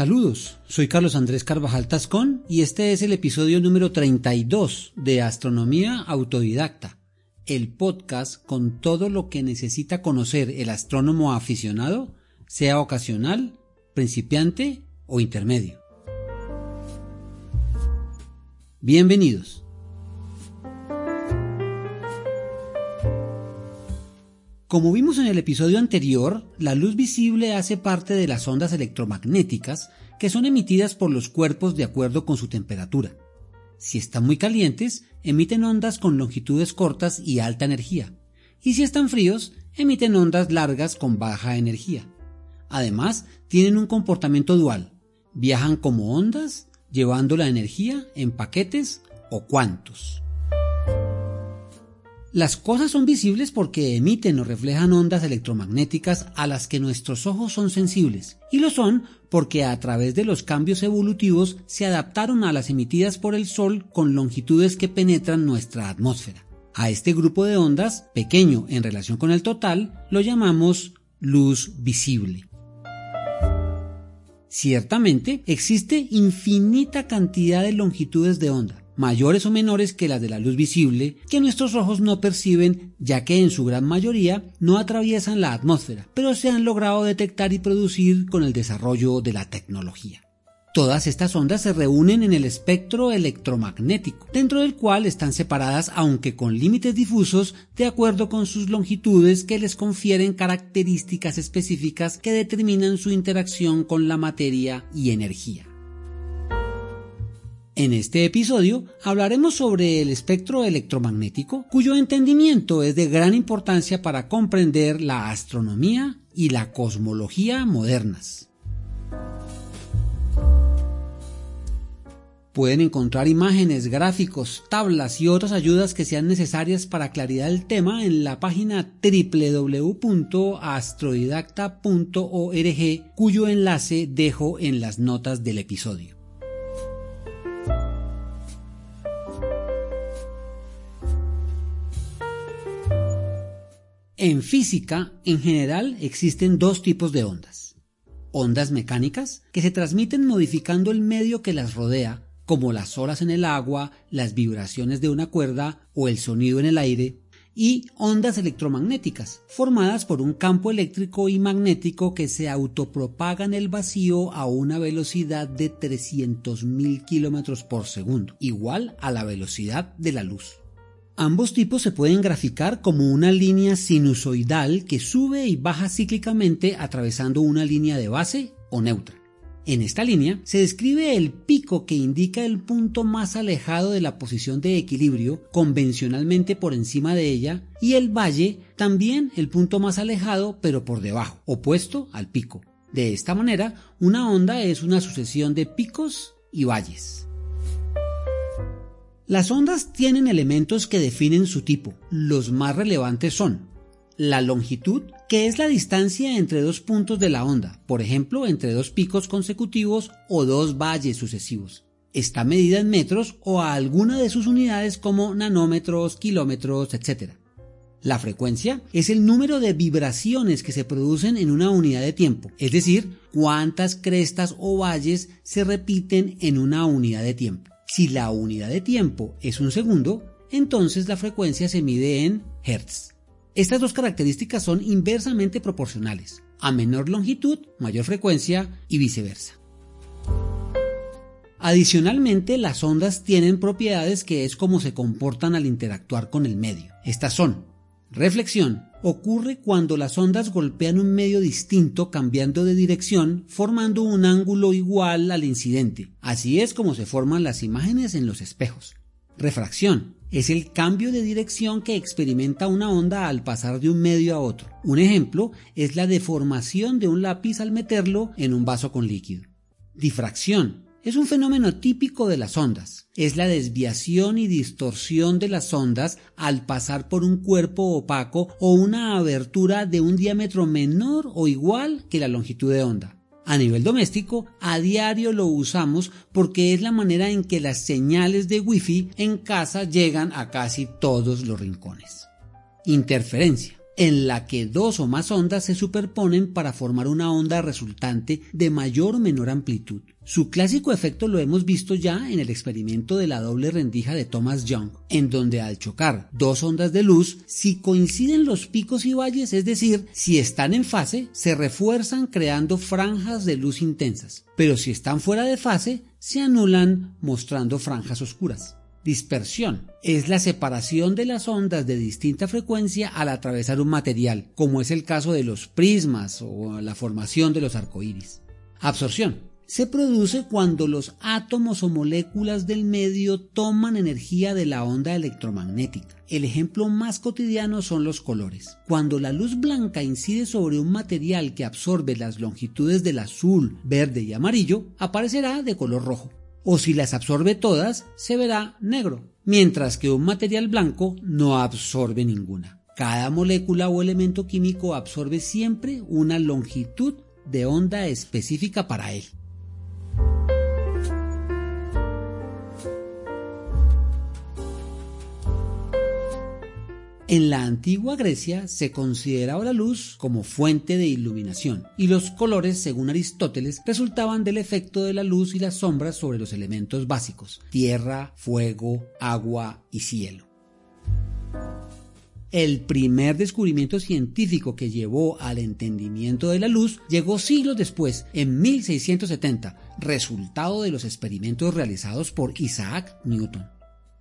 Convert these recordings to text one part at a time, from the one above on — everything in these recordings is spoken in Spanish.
Saludos, soy Carlos Andrés Carvajal Tascón y este es el episodio número 32 de Astronomía Autodidacta, el podcast con todo lo que necesita conocer el astrónomo aficionado, sea ocasional, principiante o intermedio. Bienvenidos. Como vimos en el episodio anterior, la luz visible hace parte de las ondas electromagnéticas que son emitidas por los cuerpos de acuerdo con su temperatura. Si están muy calientes, emiten ondas con longitudes cortas y alta energía, y si están fríos, emiten ondas largas con baja energía. Además, tienen un comportamiento dual, viajan como ondas, llevando la energía en paquetes o cuantos. Las cosas son visibles porque emiten o reflejan ondas electromagnéticas a las que nuestros ojos son sensibles, y lo son porque a través de los cambios evolutivos se adaptaron a las emitidas por el Sol con longitudes que penetran nuestra atmósfera. A este grupo de ondas, pequeño en relación con el total, lo llamamos luz visible. Ciertamente existe infinita cantidad de longitudes de onda, mayores o menores que las de la luz visible, que nuestros ojos no perciben ya que en su gran mayoría no atraviesan la atmósfera, pero se han logrado detectar y producir con el desarrollo de la tecnología. Todas estas ondas se reúnen en el espectro electromagnético, dentro del cual están separadas aunque con límites difusos de acuerdo con sus longitudes que les confieren características específicas que determinan su interacción con la materia y energía. En este episodio hablaremos sobre el espectro electromagnético, cuyo entendimiento es de gran importancia para comprender la astronomía y la cosmología modernas. Pueden encontrar imágenes, gráficos, tablas y otras ayudas que sean necesarias para claridad del tema en la página www.astrodidacta.org, cuyo enlace dejo en las notas del episodio. En física, en general, existen dos tipos de ondas. Ondas mecánicas, que se transmiten modificando el medio que las rodea, como las olas en el agua, las vibraciones de una cuerda o el sonido en el aire, y ondas electromagnéticas, formadas por un campo eléctrico y magnético que se autopropaga en el vacío a una velocidad de 300.000 km por segundo, igual a la velocidad de la luz. Ambos tipos se pueden graficar como una línea sinusoidal que sube y baja cíclicamente atravesando una línea de base o neutra. En esta línea se describe el pico que indica el punto más alejado de la posición de equilibrio, convencionalmente por encima de ella, y el valle, también el punto más alejado pero por debajo, opuesto al pico. De esta manera, una onda es una sucesión de picos y valles. Las ondas tienen elementos que definen su tipo. Los más relevantes son la longitud, que es la distancia entre dos puntos de la onda, por ejemplo, entre dos picos consecutivos o dos valles sucesivos. Está medida en metros o a alguna de sus unidades como nanómetros, kilómetros, etc. La frecuencia es el número de vibraciones que se producen en una unidad de tiempo, es decir, cuántas crestas o valles se repiten en una unidad de tiempo. Si la unidad de tiempo es un segundo, entonces la frecuencia se mide en Hertz. Estas dos características son inversamente proporcionales. A menor longitud, mayor frecuencia y viceversa. Adicionalmente, las ondas tienen propiedades que es como se comportan al interactuar con el medio. Estas son reflexión, ocurre cuando las ondas golpean un medio distinto cambiando de dirección formando un ángulo igual al incidente. Así es como se forman las imágenes en los espejos. Refracción es el cambio de dirección que experimenta una onda al pasar de un medio a otro. Un ejemplo es la deformación de un lápiz al meterlo en un vaso con líquido. Difracción es un fenómeno típico de las ondas. Es la desviación y distorsión de las ondas al pasar por un cuerpo opaco o una abertura de un diámetro menor o igual que la longitud de onda. A nivel doméstico, a diario lo usamos porque es la manera en que las señales de Wi-Fi en casa llegan a casi todos los rincones. Interferencia en la que dos o más ondas se superponen para formar una onda resultante de mayor o menor amplitud. Su clásico efecto lo hemos visto ya en el experimento de la doble rendija de Thomas Young, en donde al chocar dos ondas de luz, si coinciden los picos y valles, es decir, si están en fase, se refuerzan creando franjas de luz intensas, pero si están fuera de fase, se anulan mostrando franjas oscuras. Dispersión es la separación de las ondas de distinta frecuencia al atravesar un material, como es el caso de los prismas o la formación de los arcoíris. Absorción se produce cuando los átomos o moléculas del medio toman energía de la onda electromagnética. El ejemplo más cotidiano son los colores. Cuando la luz blanca incide sobre un material que absorbe las longitudes del azul, verde y amarillo, aparecerá de color rojo o si las absorbe todas, se verá negro, mientras que un material blanco no absorbe ninguna. Cada molécula o elemento químico absorbe siempre una longitud de onda específica para él. En la antigua Grecia se consideraba la luz como fuente de iluminación y los colores, según Aristóteles, resultaban del efecto de la luz y las sombras sobre los elementos básicos, tierra, fuego, agua y cielo. El primer descubrimiento científico que llevó al entendimiento de la luz llegó siglos después, en 1670, resultado de los experimentos realizados por Isaac Newton.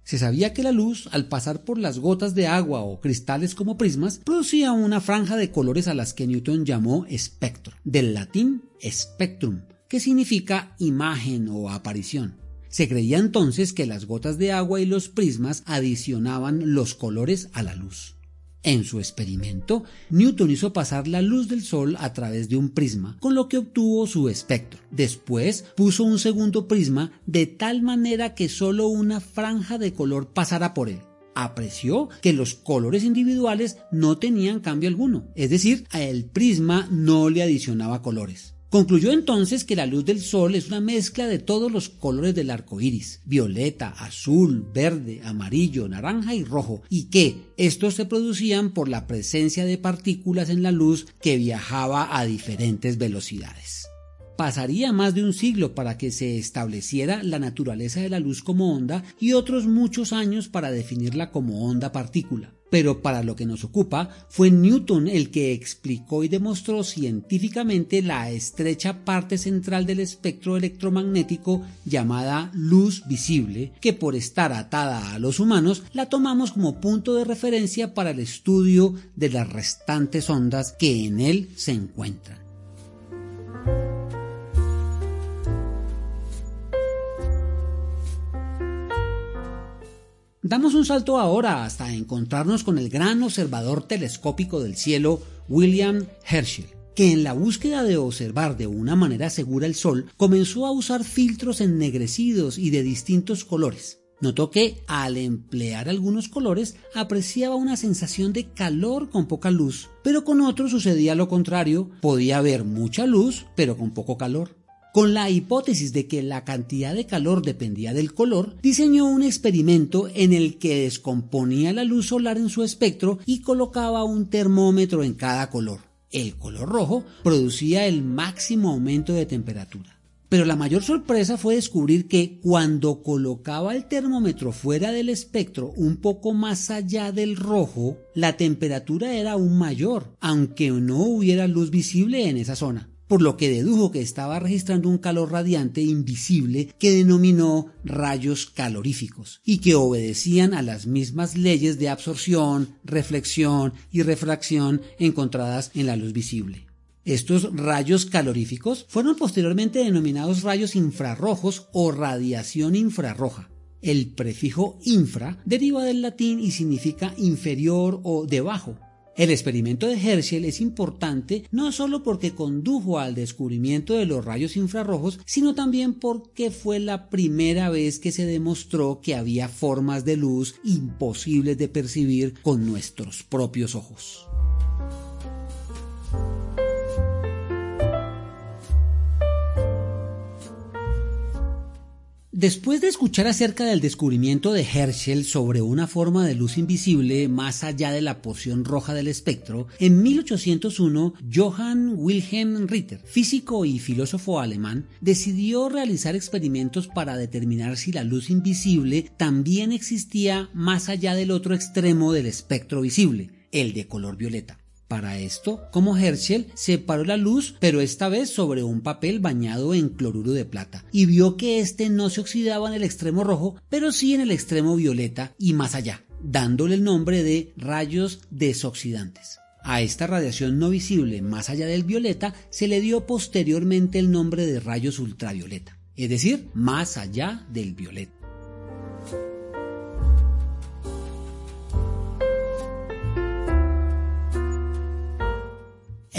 Se sabía que la luz, al pasar por las gotas de agua o cristales como prismas, producía una franja de colores a las que Newton llamó espectro, del latín spectrum, que significa imagen o aparición. Se creía entonces que las gotas de agua y los prismas adicionaban los colores a la luz. En su experimento, Newton hizo pasar la luz del Sol a través de un prisma, con lo que obtuvo su espectro. Después puso un segundo prisma de tal manera que solo una franja de color pasara por él. Apreció que los colores individuales no tenían cambio alguno, es decir, el prisma no le adicionaba colores. Concluyó entonces que la luz del sol es una mezcla de todos los colores del arco iris, violeta, azul, verde, amarillo, naranja y rojo, y que estos se producían por la presencia de partículas en la luz que viajaba a diferentes velocidades. Pasaría más de un siglo para que se estableciera la naturaleza de la luz como onda y otros muchos años para definirla como onda partícula. Pero para lo que nos ocupa, fue Newton el que explicó y demostró científicamente la estrecha parte central del espectro electromagnético llamada luz visible, que por estar atada a los humanos la tomamos como punto de referencia para el estudio de las restantes ondas que en él se encuentran. Damos un salto ahora hasta encontrarnos con el gran observador telescópico del cielo, William Herschel, que en la búsqueda de observar de una manera segura el Sol comenzó a usar filtros ennegrecidos y de distintos colores. Notó que al emplear algunos colores apreciaba una sensación de calor con poca luz, pero con otros sucedía lo contrario, podía haber mucha luz pero con poco calor. Con la hipótesis de que la cantidad de calor dependía del color, diseñó un experimento en el que descomponía la luz solar en su espectro y colocaba un termómetro en cada color. El color rojo producía el máximo aumento de temperatura. Pero la mayor sorpresa fue descubrir que cuando colocaba el termómetro fuera del espectro un poco más allá del rojo, la temperatura era aún mayor, aunque no hubiera luz visible en esa zona por lo que dedujo que estaba registrando un calor radiante invisible que denominó rayos caloríficos y que obedecían a las mismas leyes de absorción, reflexión y refracción encontradas en la luz visible. Estos rayos caloríficos fueron posteriormente denominados rayos infrarrojos o radiación infrarroja. El prefijo infra deriva del latín y significa inferior o debajo, el experimento de Herschel es importante no solo porque condujo al descubrimiento de los rayos infrarrojos, sino también porque fue la primera vez que se demostró que había formas de luz imposibles de percibir con nuestros propios ojos. Después de escuchar acerca del descubrimiento de Herschel sobre una forma de luz invisible más allá de la porción roja del espectro, en 1801 Johann Wilhelm Ritter, físico y filósofo alemán, decidió realizar experimentos para determinar si la luz invisible también existía más allá del otro extremo del espectro visible, el de color violeta. Para esto, como Herschel, separó la luz, pero esta vez sobre un papel bañado en cloruro de plata, y vio que éste no se oxidaba en el extremo rojo, pero sí en el extremo violeta y más allá, dándole el nombre de rayos desoxidantes. A esta radiación no visible más allá del violeta se le dio posteriormente el nombre de rayos ultravioleta, es decir, más allá del violeta.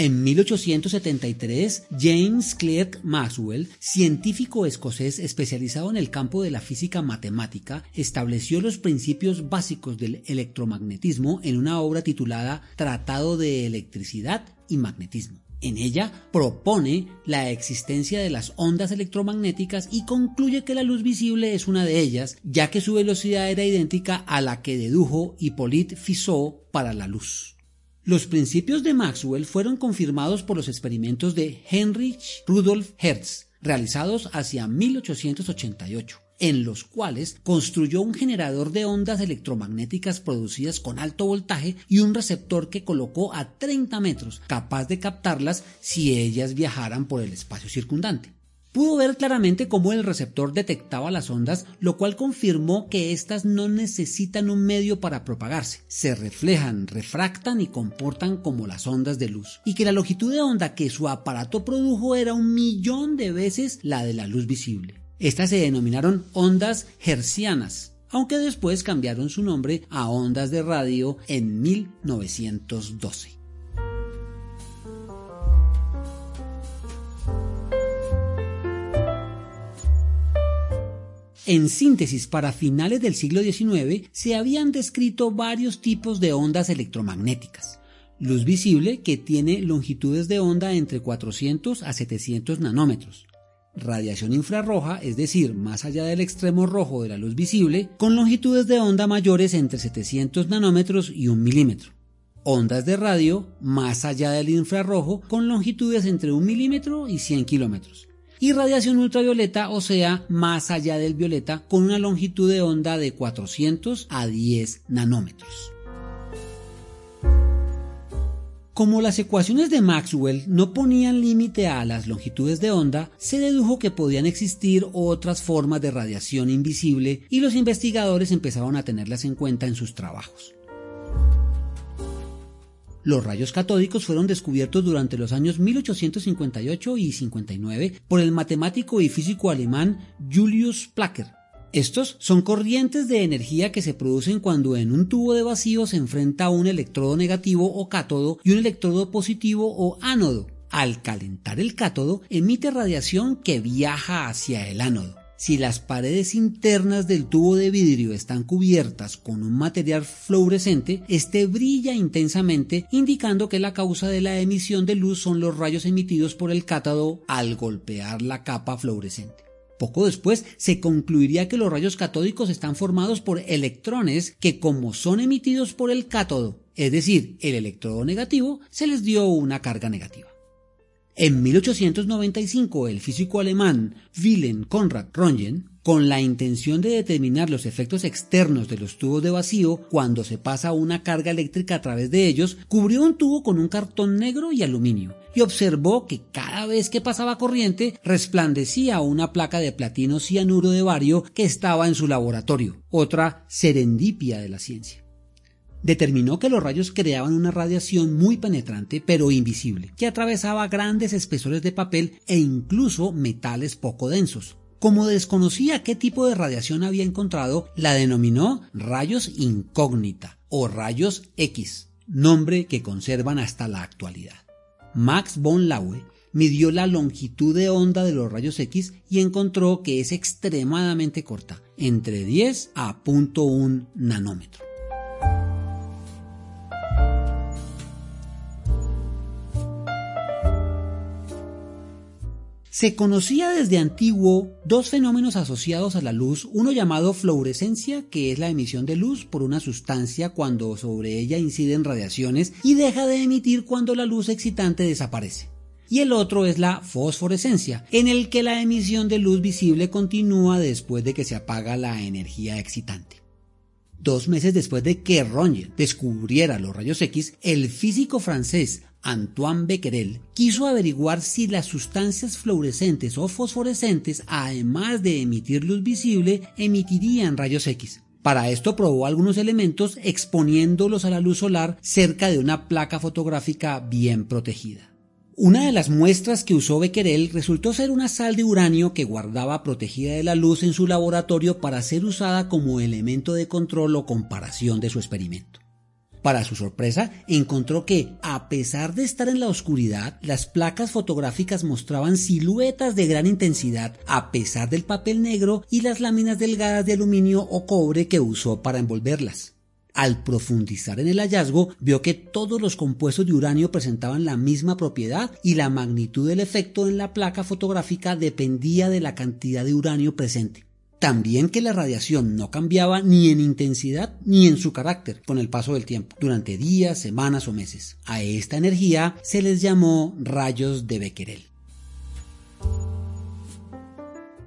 En 1873, James Clerk Maxwell, científico escocés especializado en el campo de la física matemática, estableció los principios básicos del electromagnetismo en una obra titulada Tratado de Electricidad y Magnetismo. En ella propone la existencia de las ondas electromagnéticas y concluye que la luz visible es una de ellas, ya que su velocidad era idéntica a la que dedujo Hippolyte Fizeau para la luz. Los principios de Maxwell fueron confirmados por los experimentos de Heinrich Rudolf Hertz, realizados hacia 1888 en los cuales construyó un generador de ondas electromagnéticas producidas con alto voltaje y un receptor que colocó a 30 metros, capaz de captarlas si ellas viajaran por el espacio circundante. Pudo ver claramente cómo el receptor detectaba las ondas, lo cual confirmó que éstas no necesitan un medio para propagarse, se reflejan, refractan y comportan como las ondas de luz, y que la longitud de onda que su aparato produjo era un millón de veces la de la luz visible. Estas se denominaron ondas hercianas, aunque después cambiaron su nombre a ondas de radio en 1912. En síntesis, para finales del siglo XIX se habían descrito varios tipos de ondas electromagnéticas. Luz visible que tiene longitudes de onda entre 400 a 700 nanómetros. Radiación infrarroja, es decir, más allá del extremo rojo de la luz visible, con longitudes de onda mayores entre 700 nanómetros y 1 milímetro. Ondas de radio más allá del infrarrojo con longitudes entre 1 milímetro y 100 kilómetros y radiación ultravioleta, o sea, más allá del violeta, con una longitud de onda de 400 a 10 nanómetros. Como las ecuaciones de Maxwell no ponían límite a las longitudes de onda, se dedujo que podían existir otras formas de radiación invisible y los investigadores empezaron a tenerlas en cuenta en sus trabajos. Los rayos catódicos fueron descubiertos durante los años 1858 y 59 por el matemático y físico alemán Julius Placker. Estos son corrientes de energía que se producen cuando en un tubo de vacío se enfrenta un electrodo negativo o cátodo y un electrodo positivo o ánodo. Al calentar el cátodo emite radiación que viaja hacia el ánodo. Si las paredes internas del tubo de vidrio están cubiertas con un material fluorescente, este brilla intensamente, indicando que la causa de la emisión de luz son los rayos emitidos por el cátodo al golpear la capa fluorescente. Poco después se concluiría que los rayos catódicos están formados por electrones que como son emitidos por el cátodo, es decir, el electrodo negativo, se les dio una carga negativa. En 1895, el físico alemán Wilhelm Conrad Röntgen, con la intención de determinar los efectos externos de los tubos de vacío cuando se pasa una carga eléctrica a través de ellos, cubrió un tubo con un cartón negro y aluminio y observó que cada vez que pasaba corriente resplandecía una placa de platino cianuro de bario que estaba en su laboratorio, otra serendipia de la ciencia determinó que los rayos creaban una radiación muy penetrante pero invisible, que atravesaba grandes espesores de papel e incluso metales poco densos. Como desconocía qué tipo de radiación había encontrado, la denominó rayos incógnita o rayos X, nombre que conservan hasta la actualidad. Max von Laue midió la longitud de onda de los rayos X y encontró que es extremadamente corta, entre 10 a 0.1 nanómetro. Se conocía desde antiguo dos fenómenos asociados a la luz, uno llamado fluorescencia, que es la emisión de luz por una sustancia cuando sobre ella inciden radiaciones y deja de emitir cuando la luz excitante desaparece. Y el otro es la fosforescencia, en el que la emisión de luz visible continúa después de que se apaga la energía excitante. Dos meses después de que Röntgen descubriera los rayos X, el físico francés Antoine Becquerel quiso averiguar si las sustancias fluorescentes o fosforescentes, además de emitir luz visible, emitirían rayos X. Para esto probó algunos elementos exponiéndolos a la luz solar cerca de una placa fotográfica bien protegida. Una de las muestras que usó Becquerel resultó ser una sal de uranio que guardaba protegida de la luz en su laboratorio para ser usada como elemento de control o comparación de su experimento. Para su sorpresa, encontró que, a pesar de estar en la oscuridad, las placas fotográficas mostraban siluetas de gran intensidad, a pesar del papel negro y las láminas delgadas de aluminio o cobre que usó para envolverlas. Al profundizar en el hallazgo, vio que todos los compuestos de uranio presentaban la misma propiedad y la magnitud del efecto en la placa fotográfica dependía de la cantidad de uranio presente. También que la radiación no cambiaba ni en intensidad ni en su carácter con el paso del tiempo, durante días, semanas o meses. A esta energía se les llamó rayos de Becquerel.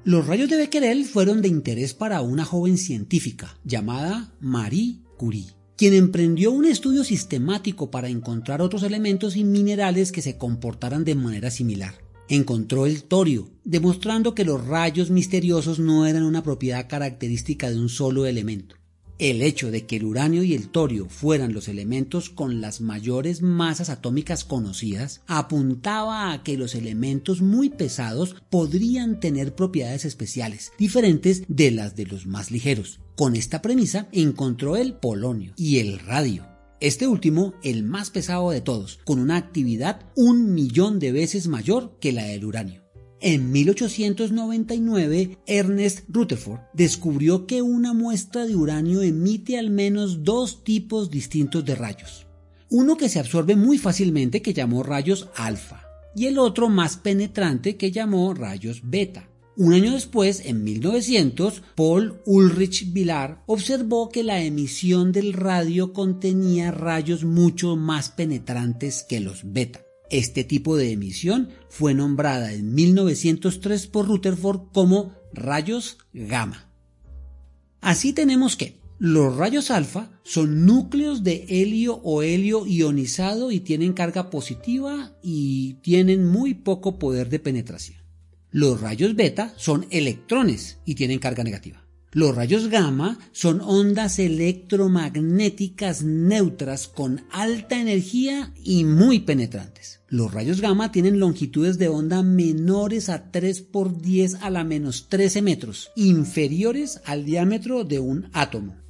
Los rayos de Becquerel fueron de interés para una joven científica llamada Marie Curie, quien emprendió un estudio sistemático para encontrar otros elementos y minerales que se comportaran de manera similar. Encontró el torio, demostrando que los rayos misteriosos no eran una propiedad característica de un solo elemento. El hecho de que el uranio y el torio fueran los elementos con las mayores masas atómicas conocidas apuntaba a que los elementos muy pesados podrían tener propiedades especiales, diferentes de las de los más ligeros. Con esta premisa encontró el polonio y el radio. Este último, el más pesado de todos, con una actividad un millón de veces mayor que la del uranio. En 1899, Ernest Rutherford descubrió que una muestra de uranio emite al menos dos tipos distintos de rayos. Uno que se absorbe muy fácilmente que llamó rayos alfa y el otro más penetrante que llamó rayos beta. Un año después, en 1900, Paul Ulrich Villar observó que la emisión del radio contenía rayos mucho más penetrantes que los beta. Este tipo de emisión fue nombrada en 1903 por Rutherford como rayos gamma. Así tenemos que los rayos alfa son núcleos de helio o helio ionizado y tienen carga positiva y tienen muy poco poder de penetración. Los rayos beta son electrones y tienen carga negativa. Los rayos gamma son ondas electromagnéticas neutras con alta energía y muy penetrantes. Los rayos gamma tienen longitudes de onda menores a 3 por 10 a la menos 13 metros, inferiores al diámetro de un átomo.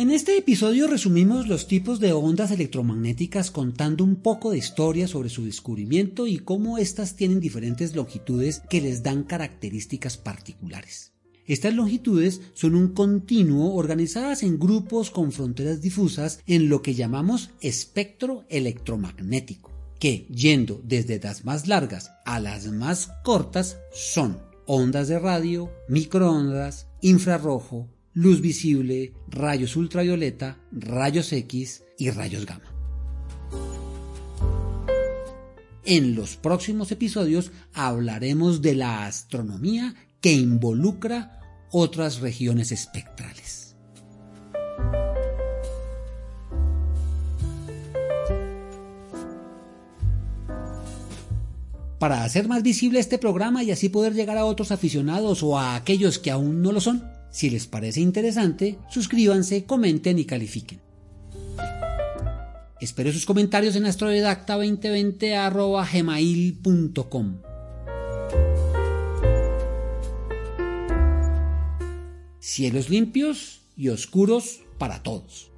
En este episodio resumimos los tipos de ondas electromagnéticas contando un poco de historia sobre su descubrimiento y cómo éstas tienen diferentes longitudes que les dan características particulares. Estas longitudes son un continuo organizadas en grupos con fronteras difusas en lo que llamamos espectro electromagnético, que, yendo desde las más largas a las más cortas, son ondas de radio, microondas, infrarrojo, luz visible, rayos ultravioleta, rayos X y rayos gamma. En los próximos episodios hablaremos de la astronomía que involucra otras regiones espectrales. Para hacer más visible este programa y así poder llegar a otros aficionados o a aquellos que aún no lo son, si les parece interesante, suscríbanse, comenten y califiquen. Espero sus comentarios en astrodidacta2020.gmail.com Cielos limpios y oscuros para todos.